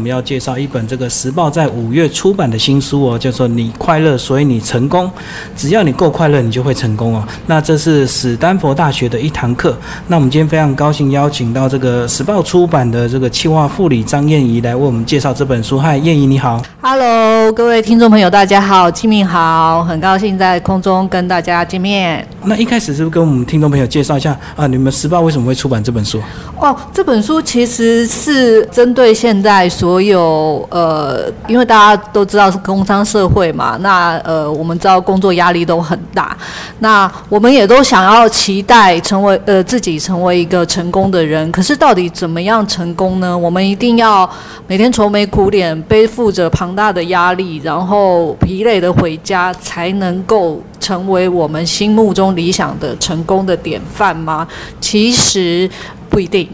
我们要介绍一本这个时报在五月出版的新书哦，叫做《你快乐，所以你成功》。只要你够快乐，你就会成功哦。那这是史丹佛大学的一堂课。那我们今天非常高兴邀请到这个时报出版的这个企划副理张燕怡来为我们介绍这本书。嗨，燕怡你好。Hello，各位听众朋友，大家好，清明好，很高兴在空中跟大家见面。那一开始是不是跟我们听众朋友介绍一下啊？你们时报为什么会出版这本书？哦，这本书其实是针对现在所有呃，因为大家都知道是工商社会嘛，那呃，我们知道工作压力都很大，那我们也都想要期待成为呃自己成为一个成功的人。可是到底怎么样成功呢？我们一定要每天愁眉苦脸，背负着庞大的压力，然后疲累的回家，才能够成为我们心目中理想的成功的典范吗？其实不一定。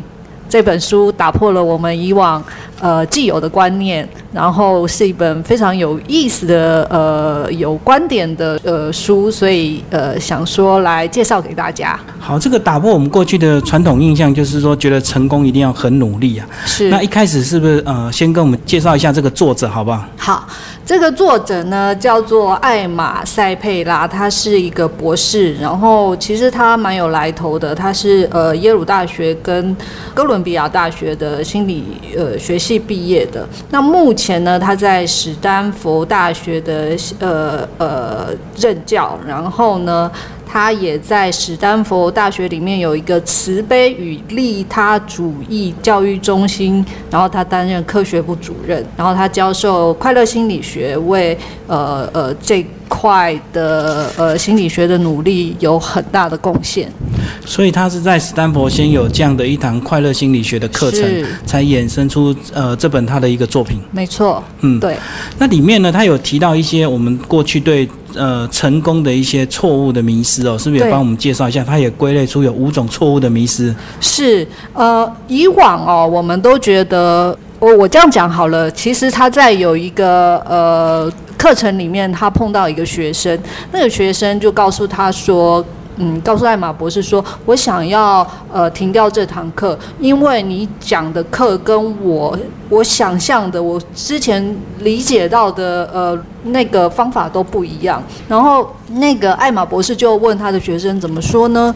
这本书打破了我们以往呃既有的观念，然后是一本非常有意思的呃有观点的呃书，所以呃想说来介绍给大家。好，这个打破我们过去的传统印象，就是说觉得成功一定要很努力啊。是。那一开始是不是呃先跟我们介绍一下这个作者好不好？好。这个作者呢叫做艾玛塞佩拉，他是一个博士，然后其实他蛮有来头的，他是呃耶鲁大学跟哥伦比亚大学的心理呃学系毕业的。那目前呢，他在史丹佛大学的呃呃任教，然后呢。他也在史丹佛大学里面有一个慈悲与利他主义教育中心，然后他担任科学部主任，然后他教授快乐心理学，为呃呃这块的呃心理学的努力有很大的贡献。所以他是在斯坦福先有这样的一堂快乐心理学的课程，才衍生出呃这本他的一个作品。没错，嗯，对。那里面呢，他有提到一些我们过去对。呃，成功的一些错误的迷失哦，是不是也帮我们介绍一下？他也归类出有五种错误的迷失。是，呃，以往哦，我们都觉得，我我这样讲好了。其实他在有一个呃课程里面，他碰到一个学生，那个学生就告诉他说。嗯，告诉艾玛博士说，我想要呃停掉这堂课，因为你讲的课跟我我想象的，我之前理解到的呃那个方法都不一样。然后那个艾玛博士就问他的学生怎么说呢？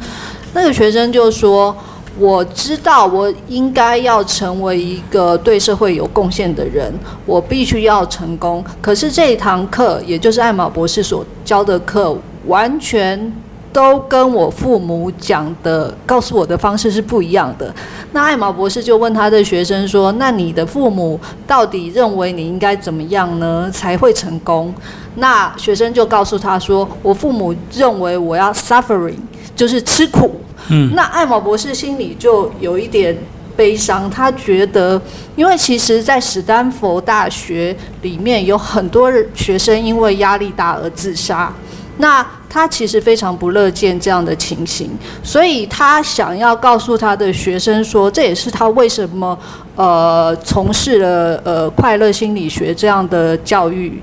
那个学生就说：“我知道我应该要成为一个对社会有贡献的人，我必须要成功。可是这一堂课，也就是艾玛博士所教的课，完全。”都跟我父母讲的、告诉我的方式是不一样的。那艾玛博士就问他的学生说：“那你的父母到底认为你应该怎么样呢才会成功？”那学生就告诉他说：“我父母认为我要 suffering，就是吃苦。”嗯。那艾玛博士心里就有一点悲伤，他觉得，因为其实，在史丹佛大学里面有很多学生因为压力大而自杀。那他其实非常不乐见这样的情形，所以他想要告诉他的学生说，这也是他为什么呃从事了呃快乐心理学这样的教育。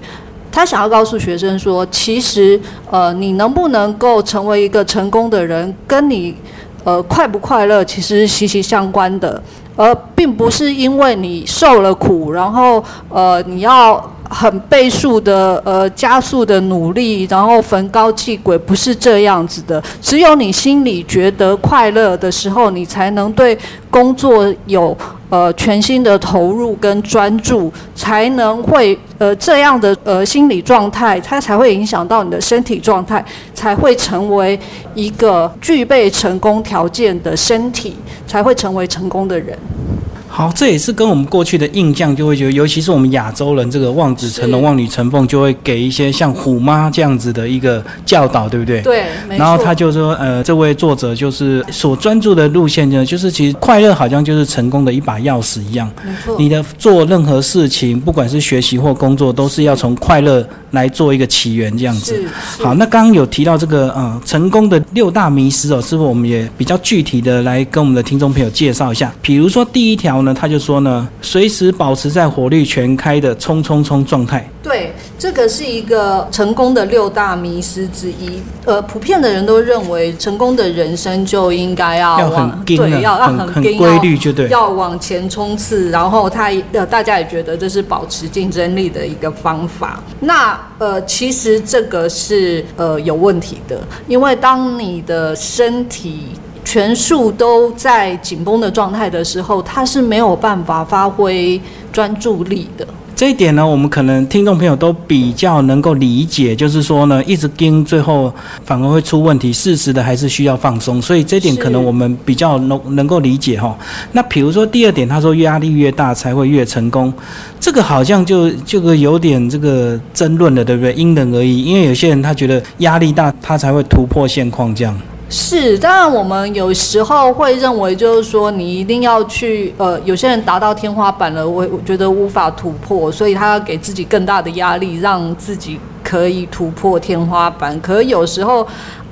他想要告诉学生说，其实呃你能不能够成为一个成功的人，跟你呃快不快乐其实息息相关的，而并不是因为你受了苦，然后呃你要。很倍数的呃加速的努力，然后焚高气鬼不是这样子的。只有你心里觉得快乐的时候，你才能对工作有呃全新的投入跟专注，才能会呃这样的呃心理状态，它才会影响到你的身体状态，才会成为一个具备成功条件的身体，才会成为成功的人。好，这也是跟我们过去的印象就会觉得，尤其是我们亚洲人，这个望子成龙、望女成凤，就会给一些像虎妈这样子的一个教导，对不对？对。然后他就说，呃，这位作者就是所专注的路线呢，就是其实快乐好像就是成功的一把钥匙一样。你的做任何事情，不管是学习或工作，都是要从快乐来做一个起源，这样子。好，那刚刚有提到这个，呃，成功的六大迷失哦，是不是我们也比较具体的来跟我们的听众朋友介绍一下？比如说第一条呢。他就说呢，随时保持在火力全开的冲冲冲状态。对，这个是一个成功的六大迷失之一。呃，普遍的人都认为，成功的人生就应该要要往很对，要要很很硬规律，就对。要往前冲刺，然后他呃，大家也觉得这是保持竞争力的一个方法。那呃，其实这个是呃有问题的，因为当你的身体全数都在紧绷的状态的时候，他是没有办法发挥专注力的。这一点呢，我们可能听众朋友都比较能够理解，就是说呢，一直盯最后反而会出问题，适时的还是需要放松，所以这点可能我们比较能能够理解哈。那比如说第二点，他说压力越大才会越成功，这个好像就这个有点这个争论了，对不对？因人而异，因为有些人他觉得压力大，他才会突破现况这样。是，当然我们有时候会认为，就是说你一定要去，呃，有些人达到天花板了，我我觉得无法突破，所以他要给自己更大的压力，让自己可以突破天花板。可有时候，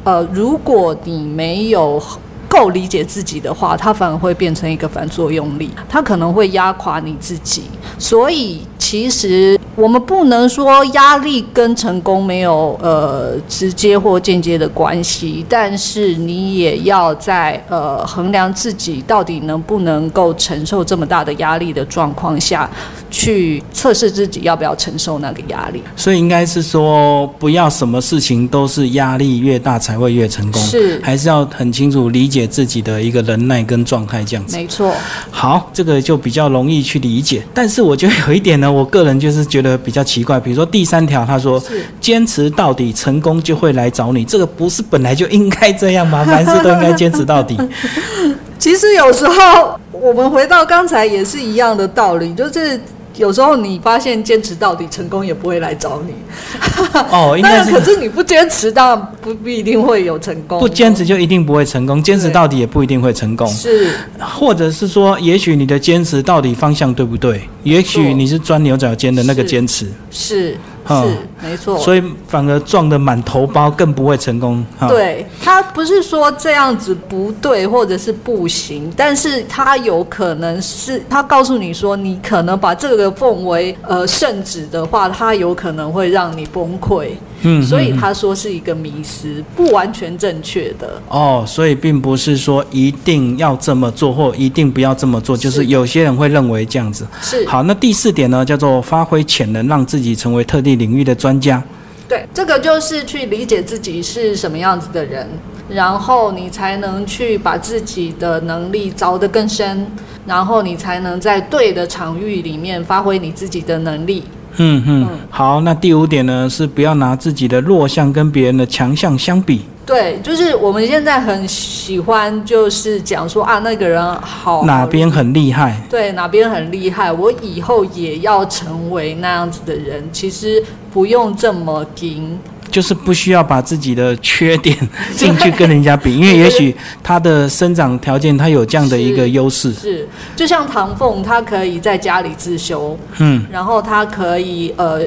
呃，如果你没有够理解自己的话，它反而会变成一个反作用力，它可能会压垮你自己。所以其实我们不能说压力跟成功没有呃直接或间接的关系，但是你也要在呃衡量自己到底能不能够承受这么大的压力的状况下，去测试自己要不要承受那个压力。所以应该是说，不要什么事情都是压力越大才会越成功，是还是要很清楚理解自己的一个忍耐跟状态这样子。没错，好，这个就比较容易去理解。但是我觉得有一点呢，我个人就是觉得比较奇怪，比如说第三条，他说坚持到底，成功就会来找你，这个不是本来就应该这样吗？凡事都应该坚持到底。其实有时候我们回到刚才也是一样的道理，就是有时候你发现坚持到底，成功也不会来找你。哦，应当该然，可是是你不坚持，当然不不一定会有成功。不坚持就一定不会成功，坚持到底也不一定会成功。是或者是说，也许你的坚持到底方向对不对？也许你是钻牛角尖的那个坚持，是嗯是没错。所以反而撞得满头包，更不会成功。哈，对他不是说这样子不对或者是不行，但是他有可能是他告诉你说，你可能把这个奉为呃圣旨的话，他有可能会让你崩溃。嗯所以他说是一个迷失，不完全正确的。哦，所以并不是说一定要这么做或一定不要这么做，就是是有些人会认为这样子。是好，那第四点呢，叫做发挥潜能，让自己成为特定领域的专家。对，这个就是去理解自己是什么样子的人，然后你才能去把自己的能力凿得更深，然后你才能在对的场域里面发挥你自己的能力。嗯嗯嗯，好，那第五点呢是不要拿自己的弱项跟别人的强项相比。对，就是我们现在很喜欢，就是讲说啊，那个人好哪边很厉害？对哪边很厉害，我以后也要成为那样子的人。其实不用这么硬，就是不需要把自己的缺点 进去跟人家比，因为也许他的生长条件他有这样的一个优势。是。就像唐凤，他可以在家里自修，嗯，然后他可以呃，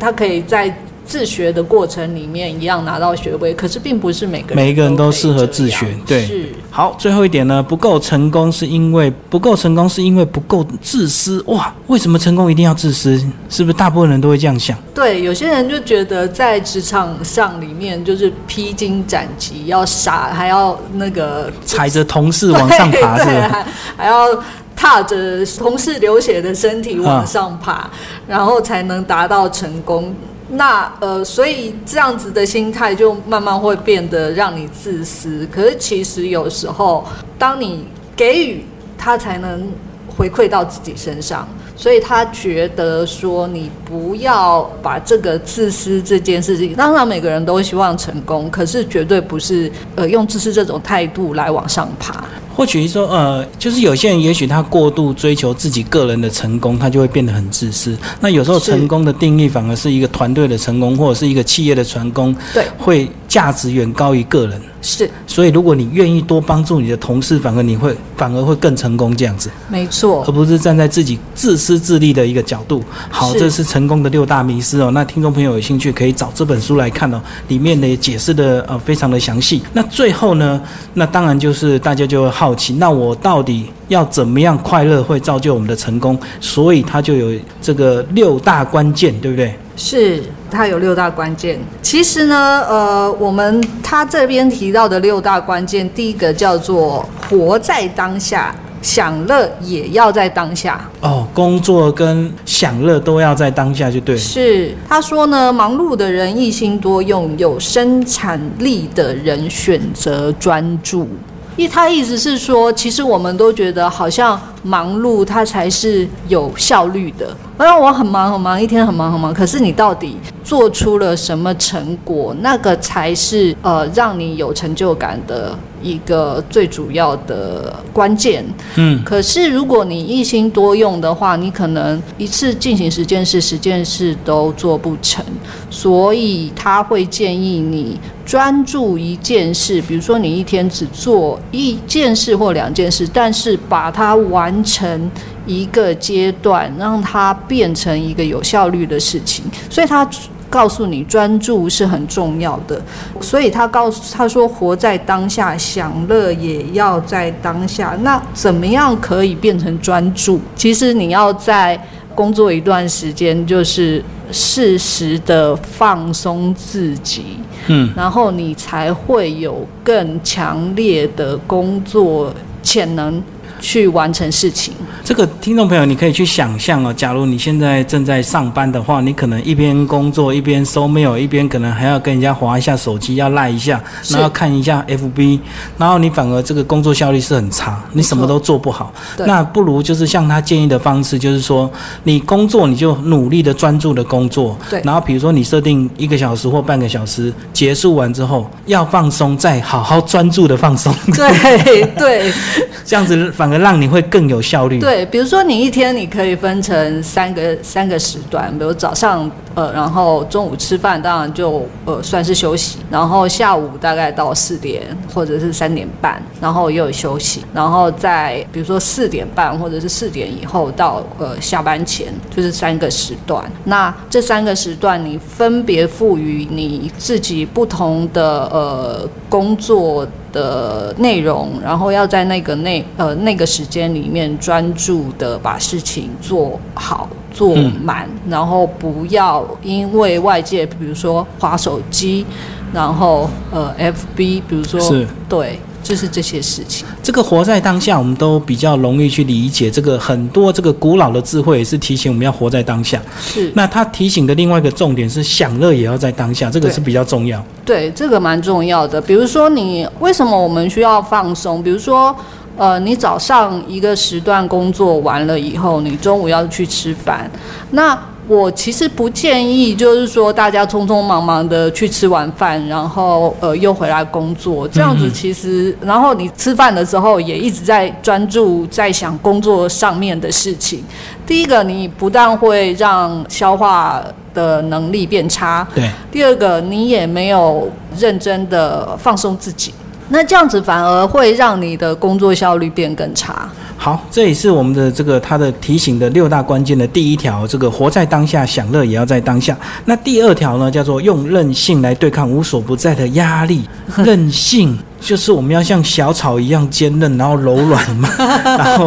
他可以在自学的过程里面一样拿到学位，可是并不是每个人每一个人都适合自学对是好，最后一点呢，不够成功是因为不够成功是因为不够自私。哇，为什么成功一定要自私？是不是大部分人都会这样想？对，有些人就觉得在职场上里面就是披荆斩棘，要傻，还要那个踩着同事往上爬，是 对，吧？还还要踏着同事流血的身体往上爬，然后才能达到成功。那呃，所以这样子的心态就慢慢会变得让你自私。可是其实有时候，当你给予，他才能回馈到自己身上。所以他觉得说，你不要把这个自私这件事情，当然每个人都希望成功，可是绝对不是呃用自私这种态度来往上爬。或许说，呃，就是有些人也许他过度追求自己个人的成功，他就会变得很自私。那有时候成功的定义反而是一个团队的成功，或者是一个企业的成功，对，会价值远高于个人。是所以，如果你愿意多帮助你的同事，反而你会反而会更成功这样子，没错而。不是站在自己自私自利的一个角度。好，这是成功的六大迷失哦。那听众朋友有兴趣可以找这本书来看哦，里面呢也解释的呃非常的详细。那最后呢，那当然就是大家就会好奇，那我到底要怎么样快乐会造就我们的成功？所以它就有这个六大关键，对不对？是，它有六大关键。其实呢，呃，我们他这边提到的六大关键，第一个叫做活在当下，享乐也要在当下。哦，工作跟享乐都要在当下就对了。是，他说呢，忙碌的人一心多用，有生产力的人选择专注。意他意思是说，其实我们都觉得好像忙碌，它才是有效率的。而我很忙很忙，一天很忙很忙，可是你到底做出了什么成果？那个才是呃，让你有成就感的一个最主要的关键。嗯，可是如果你一心多用的话，你可能一次进行十件事，十件事都做不成。所以他会建议你专注一件事，比如说你一天只做一件事或两件事，但是把它完成一个阶段，让它变成一个有效率的事情。所以他告诉你专注是很重要的。所以他告诉他说，活在当下，享乐也要在当下。那怎么样可以变成专注？其实你要在工作一段时间，就是适时的放松自己，嗯，然后你才会有更强烈的工作潜能去完成事情。这个听众朋友，你可以去想象哦，假如你现在正在上班的话，你可能一边工作一边收 mail，一边可能还要跟人家划一下手机，要赖一下，然后看一下 FB，然后你反而这个工作效率是很差，你什么都做不好。那不如就是像他建议的方式，就是说你工作你就努力的专注的工作，对。然后比如说你设定一个小时或半个小时，结束完之后要放松，再好好专注的放松，对对。这样子反而让你会更有效率。对，比如说你一天你可以分成三个三个时段，比如早上呃，然后中午吃饭当然就呃算是休息，然后下午大概到四点或者是三点半，然后又有休息，然后在比如说四点半或者是四点以后到呃下班前，就是三个时段。那这三个时段你分别赋予你自己不同的呃工作的内容，然后要在那个内呃那个时间里面专注的把事情做好做满，然后不要因为外界比如说划手机，然后呃 FB，比如说对，就是这些事情。这个活在当下，我们都比较容易去理解。这个很多这个古老的智慧也是提醒我们要活在当下。是，那他提醒的另外一个重点是享乐也要在当下，这个是比较重要。对，这个蛮重要的。比如说你，为什么我们需要放松？比如说，呃，你早上一个时段工作完了以后，你中午要去吃饭，那我其实不建议，就是说大家匆匆忙忙的去吃完饭，然后呃又回来工作，这样子其实，然后你吃饭的时候也一直在专注在想工作上面的事情。第一个，你不但会让消化的能力变差，对，第二个，你也没有认真的放松自己，那这样子反而会让你的工作效率变更差。好，这也是我们的这个他的提醒的六大关键的第一条，这个活在当下，享乐也要在当下。那第二条呢，叫做用韧性来对抗无所不在的压力。韧性就是我们要像小草一样坚韧，然后柔软嘛，然后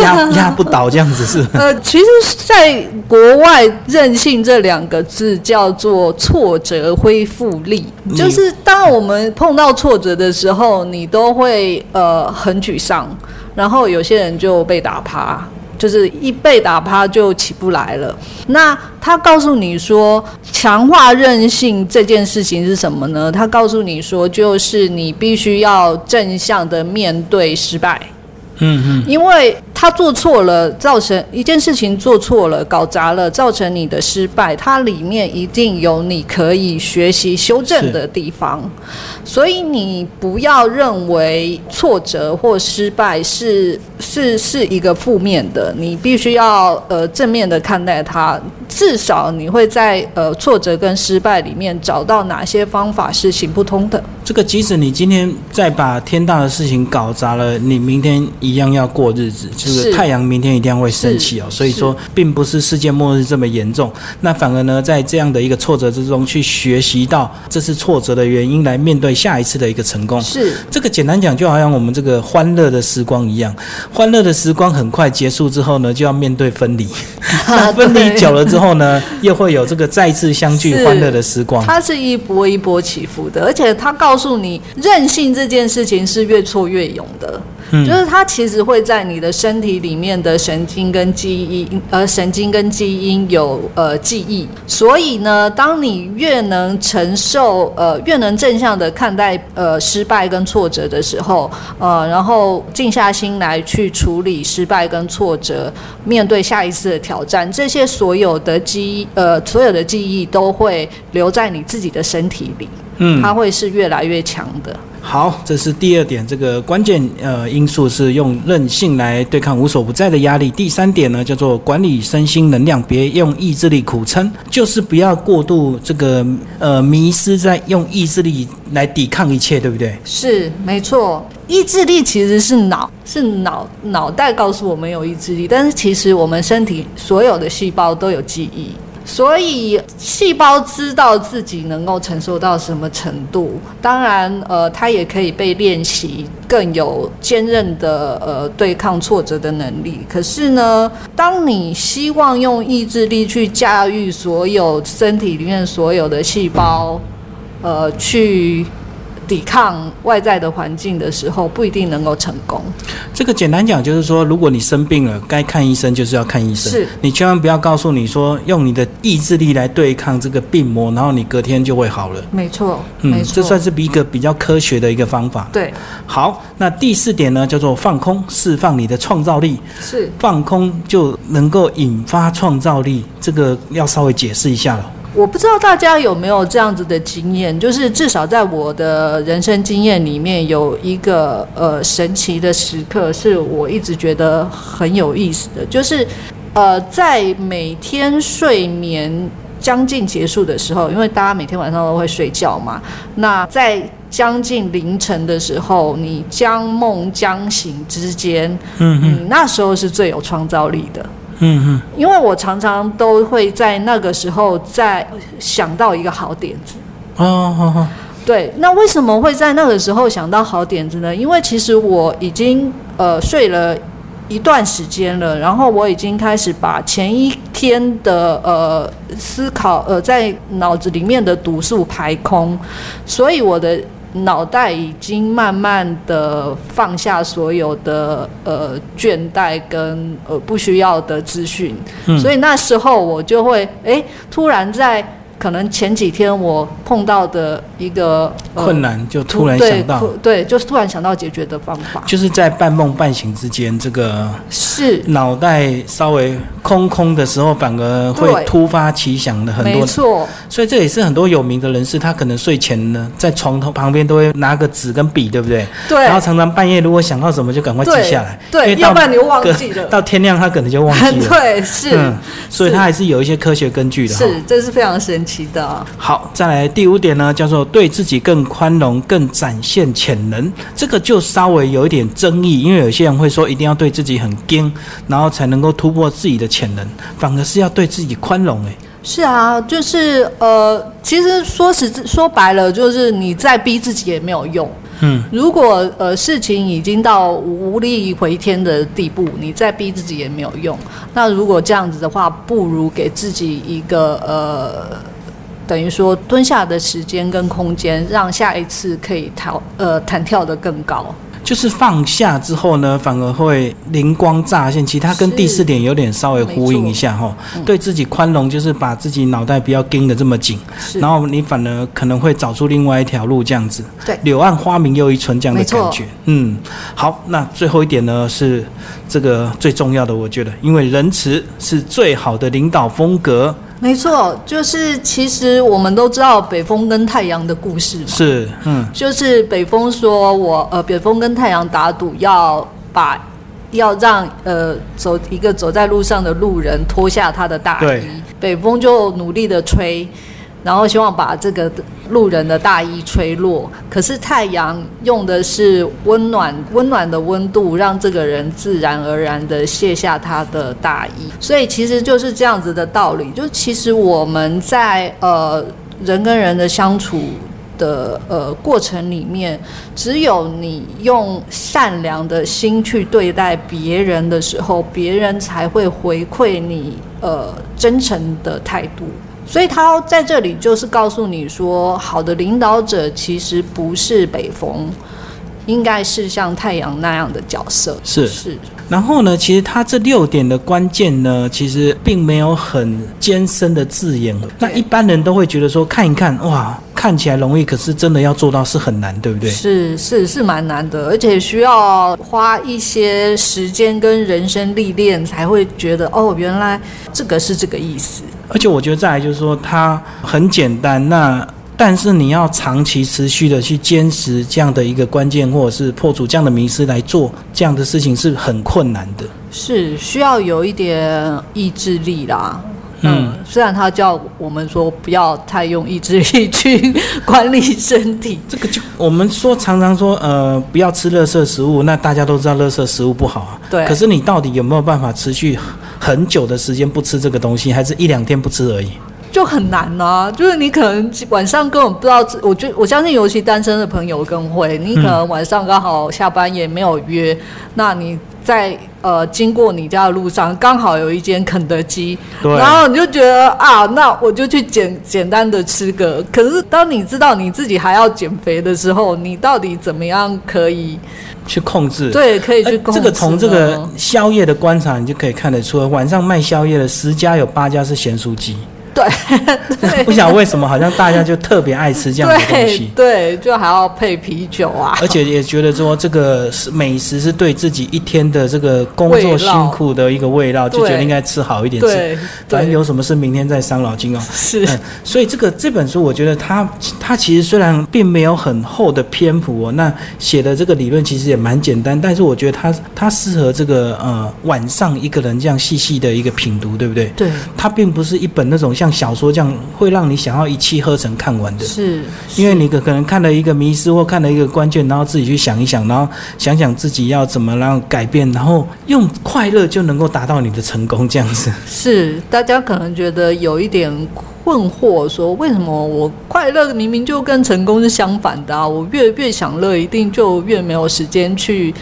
压压不倒这样子是。呃，其实，在国外，韧性这两个字叫做挫折恢复力，就是当我们碰到挫折的时候，你都会呃很沮丧，然后有些人就被打趴。就是一被打趴就起不来了。那他告诉你说，强化韧性这件事情是什么呢？他告诉你说，就是你必须要正向的面对失败。嗯嗯，因为他做错了，造成一件事情做错了、搞砸了，造成你的失败，它里面一定有你可以学习修正的地方，所以你不要认为挫折或失败是是是一个负面的，你必须要呃正面的看待它，至少你会在呃挫折跟失败里面找到哪些方法是行不通的。这个即使你今天再把天大的事情搞砸了，你明天一样要过日子。就是是太阳明天一定会升起哦，所以说并不是世界末日这么严重。那反而呢，在这样的一个挫折之中去学习到这是挫折的原因，来面对下一次的一个成功。是这个简单讲，就好像我们这个欢乐的时光一样，欢乐的时光很快结束之后呢，就要面对分离。那分离久了之后呢，又会有这个再次相聚欢乐的时光。它是一波一波起伏的，而且它告诉你，任性这件事情是越挫越勇的。就是它其实会在你的身体里面的神经跟记忆，呃，神经跟基因有呃记忆，所以呢，当你越能承受，呃，越能正向的看待呃失败跟挫折的时候，呃，然后静下心来去处理失败跟挫折，面对下一次的挑战，这些所有的记忆呃所有的记忆都会留在你自己的身体里，嗯，它会是越来越强的。好，这是第二点，这个关键呃因素是用韧性来对抗无所不在的压力。第三点呢，叫做管理身心能量，别用意志力苦撑，就是不要过度这个呃迷失在用意志力来抵抗一切，对不对？是没错，意志力其实是脑，是脑脑袋告诉我们有意志力，但是其实我们身体所有的细胞都有记忆，所以细胞知道自己能够承受到什么程度。当然，呃，它也可以被练习，更有坚韧的呃对抗挫折的能力。可是呢，当你希望用意志力去驾驭所有身体里面所有的细胞，呃，去抵抗外在的环境的时候，不一定能够成功。这个简单讲就是说，如果你生病了，该看医生就是要看医生，是你千万不要告诉你说用你的意志力来对抗这个病魔，然后你隔天就会好了。没错，没嗯，错，这算是一个比较科学的一个方法。对，好，那第四点呢，叫做放空，释放你的创造力。是放空就能够引发创造力，这个要稍微解释一下了。我不知道大家有没有这样子的经验，就是至少在我的人生经验里面，有一个呃神奇的时刻，是我一直觉得很有意思的，就是呃在每天睡眠将近结束的时候，因为大家每天晚上都会睡觉嘛，那在将近凌晨的时候，你将梦将醒之间，嗯嗯你那时候是最有创造力的。嗯嗯，因为我常常都会在那个时候在想到一个好点子。哦哦哦，对，那为什么会在那个时候想到好点子呢？因为其实我已经呃睡了一段时间了，然后我已经开始把前一天的呃思考呃在脑子里面的毒素排空，所以我的脑袋已经慢慢的放下所有的呃倦怠跟呃不需要的资讯，嗯。所以那时候我就会诶突然在可能前几天我碰到的一个、呃困难就突然想到，突对，就是突然想到解决的方法，就是在半梦半醒之间，这个是脑袋稍微空空的时候，反而会突发奇想的很多。没错，所以这也是很多有名的人士，他可能睡前呢，在床头旁边都会拿个纸跟笔，对不对？对然后常常半夜如果想到什么，就赶快记下来，对要不然你会忘记了到天亮他可能就忘记了。对，是、嗯，所以他还是有一些科学根据的。是，这是非常神奇的啊。好，再来第五点呢，叫做对自己更宽容、更展现潜能。这个就稍微有一点争议，因为有些人会说一定要对自己很硬，然后才能够突破自己的潜能，反而是要对自己宽容。诶，是啊，就是呃，其实说实说白了，就是你再逼自己也没有用。嗯，如果呃事情已经到无力回天的地步，你再逼自己也没有用。那如果这样子的话，不如给自己一个呃，等于说蹲下的时间跟空间，让下一次可以跳呃弹跳的更高。就是放下之后呢，反而会灵光乍现。其实它跟第四点有点稍微呼应一下哈。对自己宽容，就是把自己脑袋不要盯得这么紧，然后你反而可能会找出另外一条路，这样子。对柳暗花明又一村这样的感觉。嗯，好，那最后一点呢是这个最重要的，我觉得，因为仁慈是最好的领导风格。没错，就是其实我们都知道北风跟太阳的故事嘛。是，嗯，就是北风说我呃，北风跟太阳打赌，要把要让呃走一个走在路上的路人脱下他的大衣，北风就努力的吹，然后希望把这个路人的大衣吹落。可是太阳用的是温暖温暖的温度，让这个人自然而然的卸下他的大衣。所以其实就是这样子的道理。就其实我们在呃人跟人的相处。的呃过程里面，只有你用善良的心去对待别人的时候，别人才会回馈你呃真诚的态度。所以他在这里就是告诉你说，好的领导者其实不是北风，应该是像太阳那样的角色。是是。然后呢，其实他这六点的关键呢，其实并没有很艰深的字眼。那一般人都会觉得说，看一看哇。看起来容易，可是真的要做到是很难，对不对？是是是蛮难的，而且需要花一些时间跟人生历练，才会觉得哦，原来这个是这个意思。而且我觉得再来就是说，它很简单，那但是你要长期持续的去坚持这样的一个关键，或者是破除这样的迷失来做这样的事情，是很困难的。是需要有一点意志力啦。嗯，虽然他叫我们说不要太用意志力去管理身体，这个就我们说常常说，呃，不要吃垃圾食物，那大家都知道垃圾食物不好啊。对。可是你到底有没有办法持续很久的时间不吃这个东西，还是一两天不吃而已？就很难啊，就是你可能晚上根本不知道，我就我相信，尤其单身的朋友更会，你可能晚上刚好下班也没有约，那你在呃经过你家的路上，刚好有一间肯德基，然后你就觉得啊，那我就去简简单的吃个。可是当你知道你自己还要减肥的时候，你到底怎么样可以去控制？对，可以去控制。这个从这个宵夜的观察，你就可以看得出，晚上卖宵夜的十家有八家是咸酥鸡。对，不晓得为什么，好像大家就特别爱吃这样的东西。对，就还要配啤酒啊。而且也觉得说，这个是美食是对自己一天的这个工作辛苦的一个味道，就觉得应该吃好一点。对，反正有什么事明天再伤脑筋哦。是，所以这个这本书，我觉得它它其实虽然并没有很厚的篇幅哦，那写的这个理论其实也蛮简单，但是我觉得它它适合这个呃晚上一个人这样细细的一个品读，对不对？对，它并不是一本那种像。像小说这样会让你想要一气呵成看完的，是，因为你可可能看了一个迷失或看了一个关键，然后自己去想一想，然后想想自己要怎么让改变，然后用快乐就能够达到你的成功这样子。是，大家可能觉得有一点困惑，说为什么我快乐明明就跟成功是相反的啊？我越越享乐，一定就越没有时间去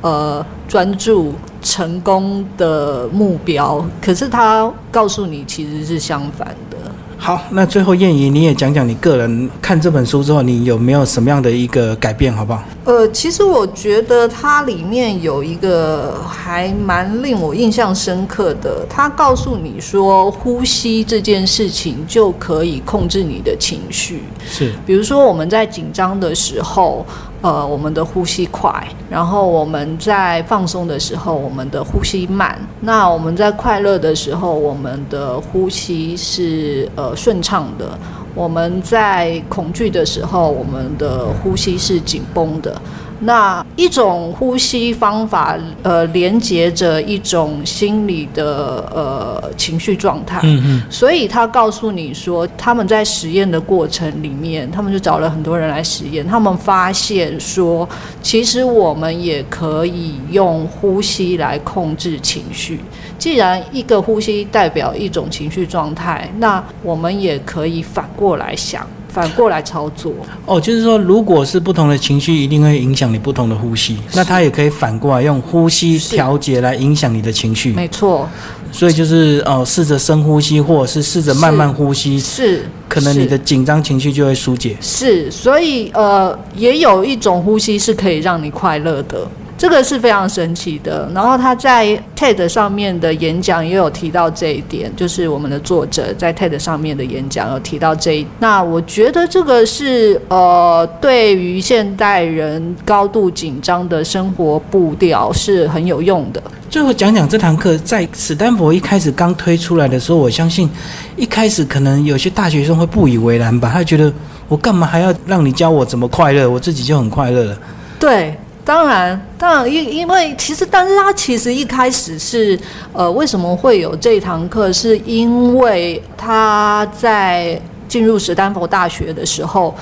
呃专注。成功的目标，可是他告诉你其实是相反的。好，那最后燕姨你也讲讲你个人看这本书之后，你有没有什么样的一个改变，好不好？呃，其实我觉得它里面有一个还蛮令我印象深刻的，它告诉你说，呼吸这件事情就可以控制你的情绪。是，比如说我们在紧张的时候。呃，我们的呼吸快，然后我们在放松的时候，我们的呼吸慢。那我们在快乐的时候，我们的呼吸是呃顺畅的。我们在恐惧的时候，我们的呼吸是紧绷的。那一种呼吸方法，呃，连接着一种心理的呃情绪状态。嗯嗯。所以他告诉你说，他们在实验的过程里面，他们就找了很多人来实验，他们发现说，其实我们也可以用呼吸来控制情绪。既然一个呼吸代表一种情绪状态，那我们也可以反过来想。反过来操作哦，就是说，如果是不同的情绪，一定会影响你不同的呼吸。那它也可以反过来用呼吸调节来影响你的情绪。没错，所以就是哦，试着深呼吸，或者是试着慢慢呼吸，是可能你的紧张情绪就会疏解。是，所以呃，也有一种呼吸是可以让你快乐的。这个是非常神奇的。然后他在 TED 上面的演讲也有提到这一点，就是我们的作者在 TED 上面的演讲有提到这一。那我觉得这个是呃，对于现代人高度紧张的生活步调是很有用的。最后讲讲这堂课，在史丹佛一开始刚推出来的时候，我相信一开始可能有些大学生会不以为然吧，他觉得我干嘛还要让你教我怎么快乐，我自己就很快乐了。对。当然，当然，因因为其实，但是他其实一开始是，呃，为什么会有这堂课？是因为他在。进入史丹佛大学的时候，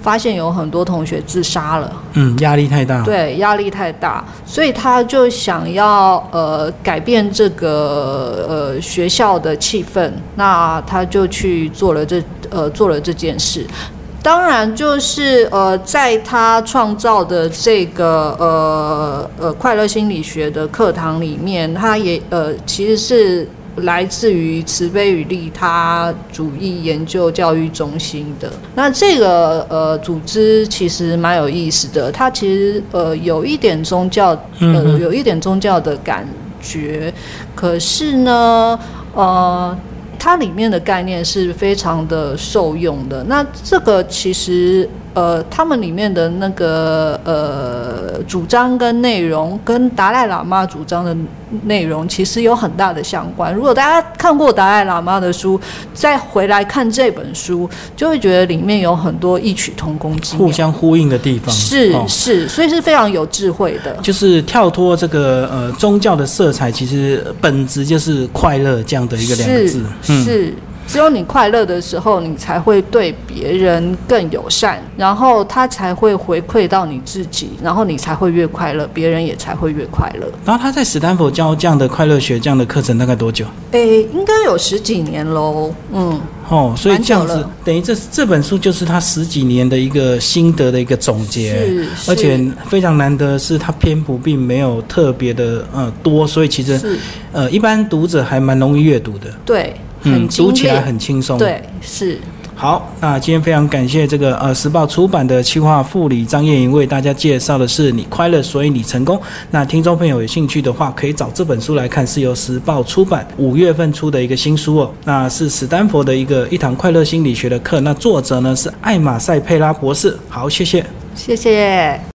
发现有很多同学自杀了。嗯，压力太大。对，压力太大，所以他就想要呃改变这个呃学校的气氛，那他就去做了这呃做了这件事。当然，就是呃，在他创造的这个呃呃快乐心理学的课堂里面，他也呃其实是来自于慈悲与利他主义研究教育中心的。那这个呃组织其实蛮有意思的，它其实呃有一点宗教呃有一点宗教的感觉，可是呢呃。它里面的概念是非常的受用的。那这个其实。呃，他们里面的那个呃主张跟内容，跟达赖喇嘛主张的内容其实有很大的相关。如果大家看过达赖喇嘛的书，再回来看这本书，就会觉得里面有很多异曲同工之妙、互相呼应的地方。是是，所以是非常有智慧的。就是跳脱这个呃宗教的色彩，其实本质就是快乐这样的一个两个字。是。只有你快乐的时候，你才会对别人更友善，然后他才会回馈到你自己，然后你才会越快乐，别人也才会越快乐。然后他在史丹佛教这样的快乐学这样的课程大概多久？诶，应该有十几年喽。嗯，哦，所以这样子等于这这本书就是他十几年的一个心得的一个总结，是，而且非常难得是他篇幅并没有特别的呃多，所以其实呃一般读者还蛮容易阅读的。对。嗯，读起来很轻松。对，是。好，那今天非常感谢这个呃时报出版的企划副理张叶莹为大家介绍的是你快乐所以你成功。那听众朋友有兴趣的话，可以找这本书来看，是由时报出版五月份出的一个新书哦。那是史丹佛的一个一堂快乐心理学的课。那作者呢是艾玛塞佩拉博士。好，谢谢，谢谢。